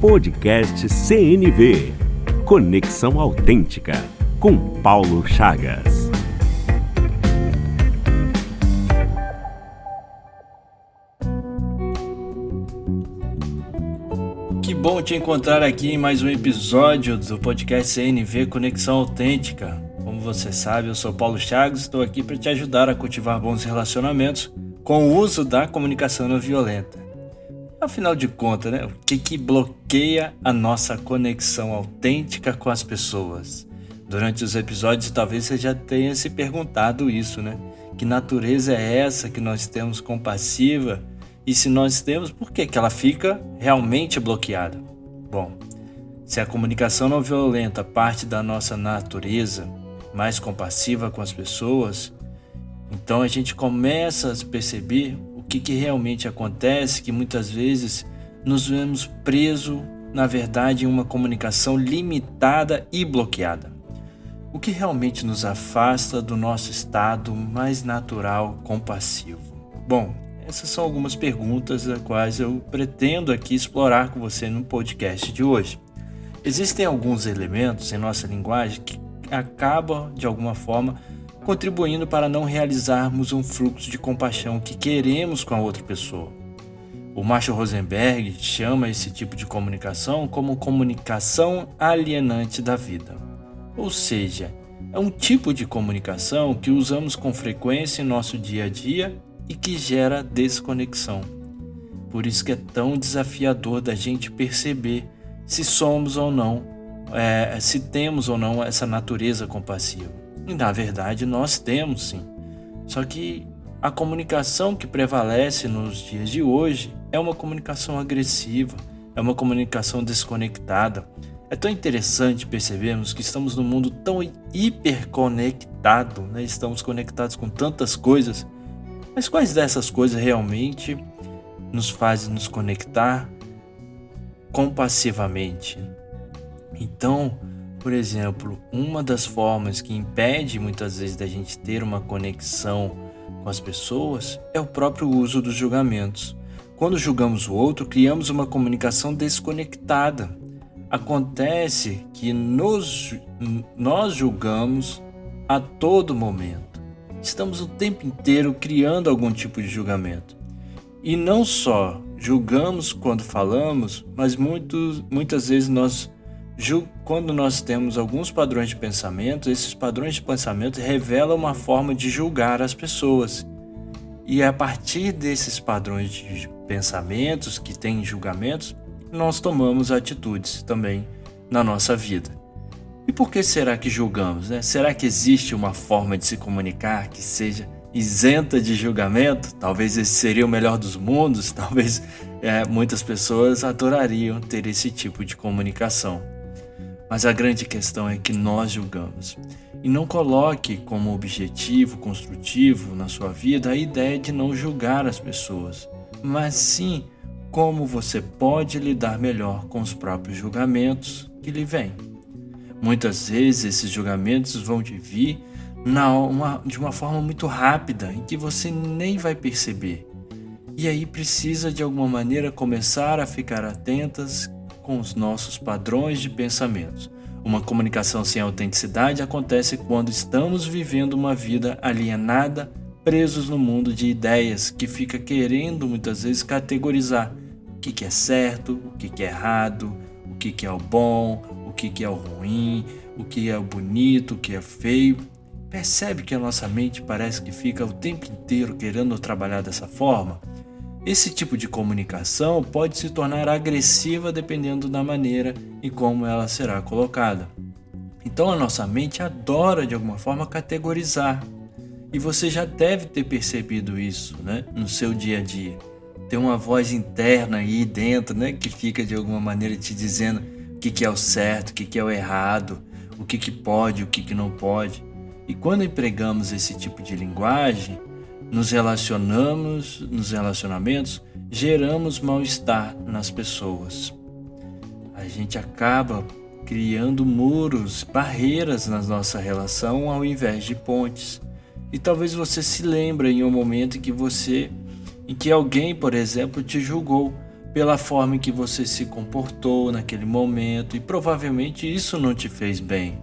Podcast CNV Conexão Autêntica com Paulo Chagas. Que bom te encontrar aqui em mais um episódio do podcast CNV Conexão Autêntica. Como você sabe, eu sou Paulo Chagas, estou aqui para te ajudar a cultivar bons relacionamentos com o uso da comunicação não violenta. Afinal de contas, né, o que, que bloqueia a nossa conexão autêntica com as pessoas? Durante os episódios, talvez você já tenha se perguntado isso, né? Que natureza é essa que nós temos compassiva? E se nós temos, por que, que ela fica realmente bloqueada? Bom, se a comunicação não violenta parte da nossa natureza mais compassiva com as pessoas, então a gente começa a perceber que, que realmente acontece, que muitas vezes nos vemos presos, na verdade, em uma comunicação limitada e bloqueada. O que realmente nos afasta do nosso estado mais natural, compassivo? Bom, essas são algumas perguntas as quais eu pretendo aqui explorar com você no podcast de hoje. Existem alguns elementos em nossa linguagem que acabam, de alguma forma, contribuindo para não realizarmos um fluxo de compaixão que queremos com a outra pessoa. O Marshall Rosenberg chama esse tipo de comunicação como comunicação alienante da vida. Ou seja, é um tipo de comunicação que usamos com frequência em nosso dia a dia e que gera desconexão. Por isso que é tão desafiador da gente perceber se somos ou não, é, se temos ou não essa natureza compassiva. E na verdade nós temos sim. Só que a comunicação que prevalece nos dias de hoje é uma comunicação agressiva, é uma comunicação desconectada. É tão interessante percebermos que estamos num mundo tão hiperconectado, né? estamos conectados com tantas coisas, mas quais dessas coisas realmente nos fazem nos conectar compassivamente? Então, por exemplo, uma das formas que impede muitas vezes da gente ter uma conexão com as pessoas é o próprio uso dos julgamentos. Quando julgamos o outro, criamos uma comunicação desconectada. Acontece que nos, nós julgamos a todo momento. Estamos o tempo inteiro criando algum tipo de julgamento. E não só julgamos quando falamos, mas muito, muitas vezes nós quando nós temos alguns padrões de pensamento, esses padrões de pensamento revelam uma forma de julgar as pessoas. E a partir desses padrões de pensamentos que têm julgamentos, nós tomamos atitudes também na nossa vida. E por que será que julgamos? Né? Será que existe uma forma de se comunicar que seja isenta de julgamento? Talvez esse seria o melhor dos mundos, talvez é, muitas pessoas adorariam ter esse tipo de comunicação. Mas a grande questão é que nós julgamos. E não coloque como objetivo construtivo na sua vida a ideia de não julgar as pessoas, mas sim como você pode lidar melhor com os próprios julgamentos que lhe vêm. Muitas vezes esses julgamentos vão te vir na uma, de uma forma muito rápida em que você nem vai perceber. E aí precisa de alguma maneira começar a ficar atentas com os nossos padrões de pensamentos. Uma comunicação sem autenticidade acontece quando estamos vivendo uma vida alienada, presos no mundo de ideias que fica querendo muitas vezes categorizar o que, é certo, o que, é errado, o que, é o bom, o que, é o ruim, o que é o bonito, o que é feio. Percebe que a nossa mente parece que fica o tempo inteiro querendo trabalhar dessa forma? Esse tipo de comunicação pode se tornar agressiva dependendo da maneira e como ela será colocada. Então a nossa mente adora de alguma forma categorizar. E você já deve ter percebido isso né, no seu dia a dia. Tem uma voz interna aí dentro né, que fica de alguma maneira te dizendo o que, é o certo, o que, é o errado, o que, pode, o que não pode. E quando empregamos esse tipo de linguagem, nos relacionamos, nos relacionamentos, geramos mal-estar nas pessoas. A gente acaba criando muros, barreiras na nossa relação ao invés de pontes. E talvez você se lembre em um momento em que você, em que alguém, por exemplo, te julgou, pela forma em que você se comportou naquele momento e provavelmente isso não te fez bem.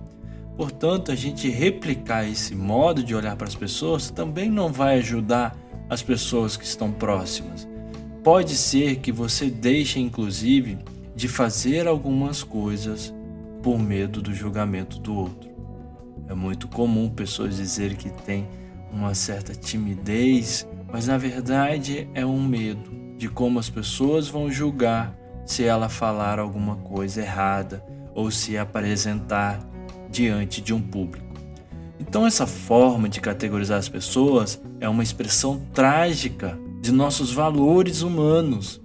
Portanto, a gente replicar esse modo de olhar para as pessoas também não vai ajudar as pessoas que estão próximas. Pode ser que você deixe, inclusive, de fazer algumas coisas por medo do julgamento do outro. É muito comum pessoas dizerem que têm uma certa timidez, mas na verdade é um medo de como as pessoas vão julgar se ela falar alguma coisa errada ou se apresentar diante de um público. Então, essa forma de categorizar as pessoas é uma expressão trágica de nossos valores humanos.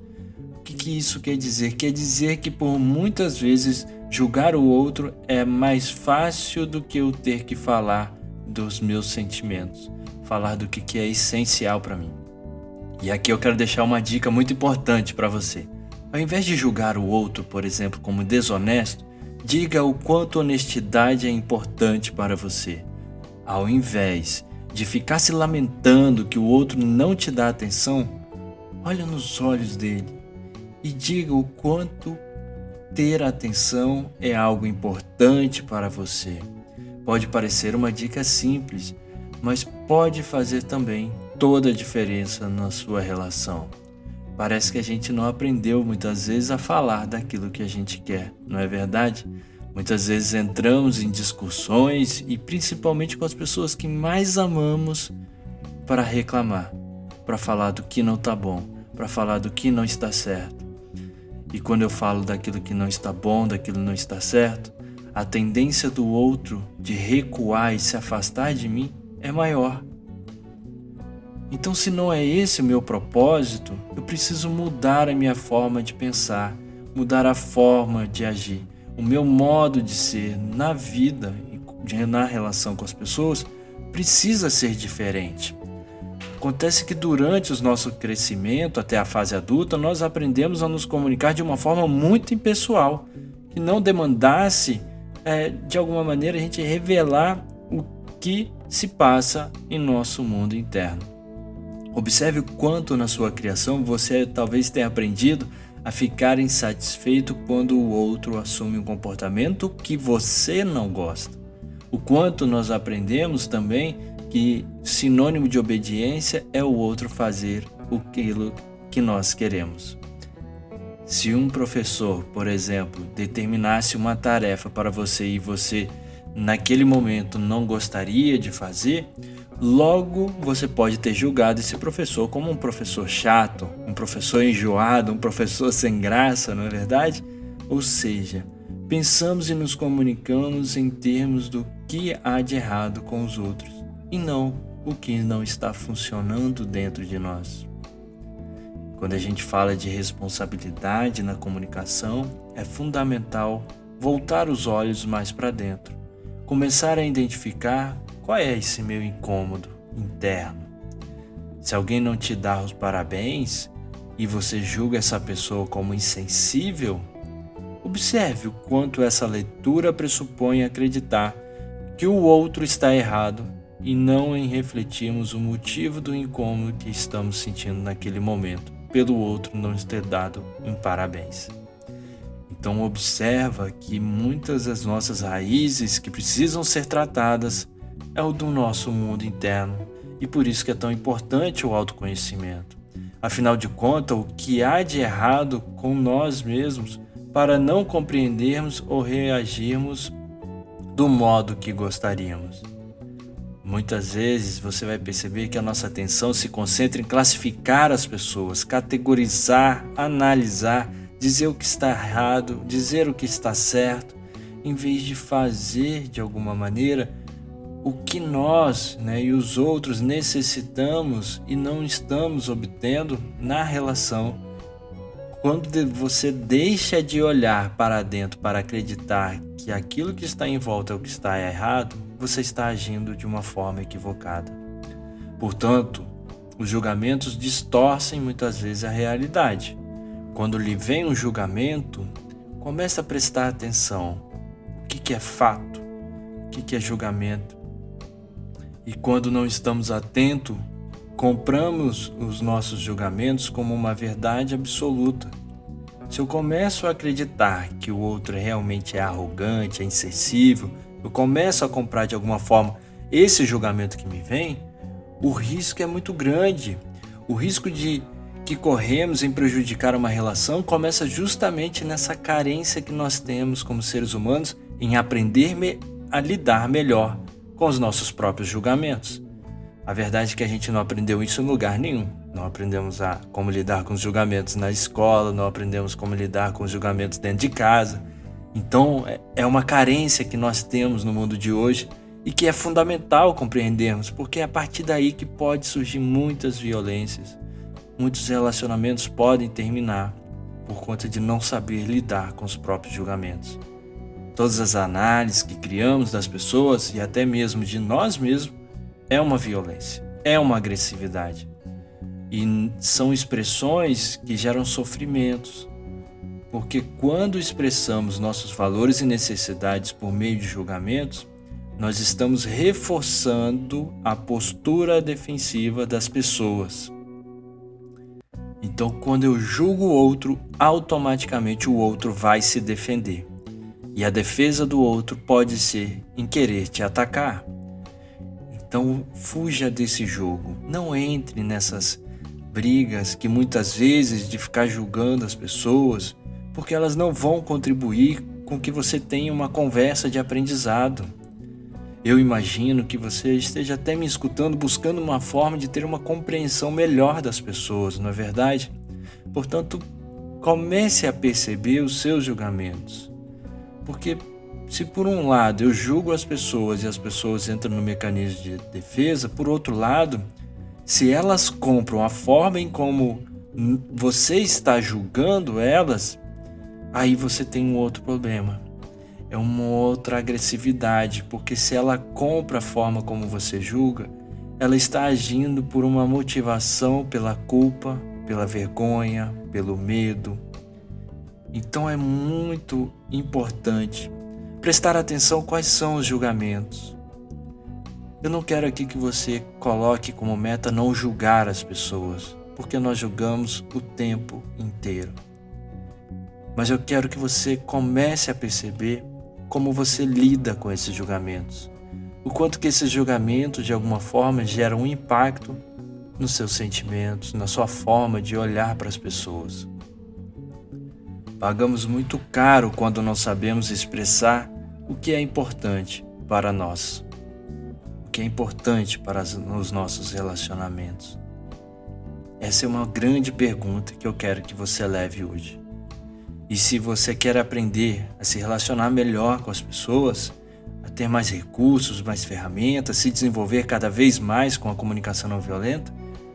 O que, que isso quer dizer? Quer dizer que por muitas vezes julgar o outro é mais fácil do que eu ter que falar dos meus sentimentos, falar do que, que é essencial para mim. E aqui eu quero deixar uma dica muito importante para você. Ao invés de julgar o outro, por exemplo, como desonesto, diga o quanto honestidade é importante para você. Ao invés de ficar se lamentando que o outro não te dá atenção, olha nos olhos dele e diga o quanto ter atenção é algo importante para você. Pode parecer uma dica simples, mas pode fazer também toda a diferença na sua relação. Parece que a gente não aprendeu muitas vezes a falar daquilo que a gente quer, não é verdade? Muitas vezes entramos em discussões e principalmente com as pessoas que mais amamos para reclamar, para falar do que não está bom, para falar do que não está certo. E quando eu falo daquilo que não está bom, daquilo que não está certo, a tendência do outro de recuar e se afastar de mim é maior. Então, se não é esse o meu propósito, eu preciso mudar a minha forma de pensar, mudar a forma de agir. O meu modo de ser na vida e na relação com as pessoas precisa ser diferente. Acontece que durante o nosso crescimento até a fase adulta, nós aprendemos a nos comunicar de uma forma muito impessoal, que não demandasse, é, de alguma maneira, a gente revelar o que se passa em nosso mundo interno. Observe o quanto na sua criação você talvez tenha aprendido a ficar insatisfeito quando o outro assume um comportamento que você não gosta. O quanto nós aprendemos também que sinônimo de obediência é o outro fazer aquilo que nós queremos. Se um professor, por exemplo, determinasse uma tarefa para você e você naquele momento não gostaria de fazer, Logo, você pode ter julgado esse professor como um professor chato, um professor enjoado, um professor sem graça, não é verdade? Ou seja, pensamos e nos comunicamos em termos do que há de errado com os outros e não o que não está funcionando dentro de nós. Quando a gente fala de responsabilidade na comunicação, é fundamental voltar os olhos mais para dentro, começar a identificar qual é esse meu incômodo interno? Se alguém não te dá os parabéns e você julga essa pessoa como insensível, observe o quanto essa leitura pressupõe acreditar que o outro está errado e não em refletirmos o motivo do incômodo que estamos sentindo naquele momento pelo outro não ter dado um parabéns. Então observa que muitas das nossas raízes que precisam ser tratadas é o do nosso mundo interno e por isso que é tão importante o autoconhecimento. Afinal de contas, o que há de errado com nós mesmos para não compreendermos ou reagirmos do modo que gostaríamos? Muitas vezes você vai perceber que a nossa atenção se concentra em classificar as pessoas, categorizar, analisar, dizer o que está errado, dizer o que está certo, em vez de fazer de alguma maneira o que nós né, e os outros necessitamos e não estamos obtendo na relação. Quando você deixa de olhar para dentro para acreditar que aquilo que está em volta é o que está errado, você está agindo de uma forma equivocada. Portanto, os julgamentos distorcem muitas vezes a realidade. Quando lhe vem um julgamento, comece a prestar atenção. O que é fato? O que é julgamento? E quando não estamos atentos, compramos os nossos julgamentos como uma verdade absoluta Se eu começo a acreditar que o outro realmente é arrogante, é insensível, eu começo a comprar de alguma forma esse julgamento que me vem, o risco é muito grande. O risco de que corremos em prejudicar uma relação começa justamente nessa carência que nós temos como seres humanos em aprender a lidar melhor com os nossos próprios julgamentos. A verdade é que a gente não aprendeu isso em lugar nenhum. Não aprendemos a como lidar com os julgamentos na escola, não aprendemos como lidar com os julgamentos dentro de casa. Então, é, é uma carência que nós temos no mundo de hoje e que é fundamental compreendermos, porque é a partir daí que pode surgir muitas violências. Muitos relacionamentos podem terminar por conta de não saber lidar com os próprios julgamentos. Todas as análises que criamos das pessoas e até mesmo de nós mesmos é uma violência, é uma agressividade. E são expressões que geram sofrimentos. Porque quando expressamos nossos valores e necessidades por meio de julgamentos, nós estamos reforçando a postura defensiva das pessoas. Então, quando eu julgo o outro, automaticamente o outro vai se defender. E a defesa do outro pode ser em querer te atacar. Então, fuja desse jogo. Não entre nessas brigas que muitas vezes de ficar julgando as pessoas, porque elas não vão contribuir com que você tenha uma conversa de aprendizado. Eu imagino que você esteja até me escutando buscando uma forma de ter uma compreensão melhor das pessoas, não é verdade? Portanto, comece a perceber os seus julgamentos. Porque se por um lado eu julgo as pessoas e as pessoas entram no mecanismo de defesa, por outro lado, se elas compram a forma em como você está julgando elas, aí você tem um outro problema é uma outra agressividade, porque se ela compra a forma como você julga, ela está agindo por uma motivação pela culpa, pela vergonha, pelo medo. Então é muito importante prestar atenção quais são os julgamentos. Eu não quero aqui que você coloque como meta não julgar as pessoas, porque nós julgamos o tempo inteiro. Mas eu quero que você comece a perceber como você lida com esses julgamentos. O quanto que esses julgamentos, de alguma forma, geram um impacto nos seus sentimentos, na sua forma de olhar para as pessoas. Pagamos muito caro quando não sabemos expressar o que é importante para nós, o que é importante para os nossos relacionamentos. Essa é uma grande pergunta que eu quero que você leve hoje. E se você quer aprender a se relacionar melhor com as pessoas, a ter mais recursos, mais ferramentas, se desenvolver cada vez mais com a comunicação não violenta,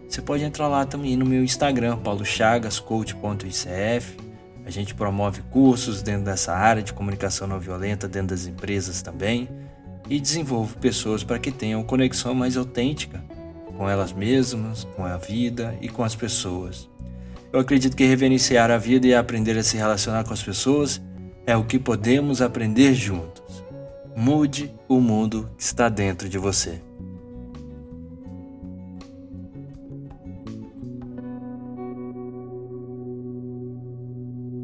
você pode entrar lá também no meu Instagram, paulochagascoach.icf. A gente promove cursos dentro dessa área de comunicação não violenta, dentro das empresas também, e desenvolve pessoas para que tenham conexão mais autêntica com elas mesmas, com a vida e com as pessoas. Eu acredito que reverenciar a vida e aprender a se relacionar com as pessoas é o que podemos aprender juntos. Mude o mundo que está dentro de você.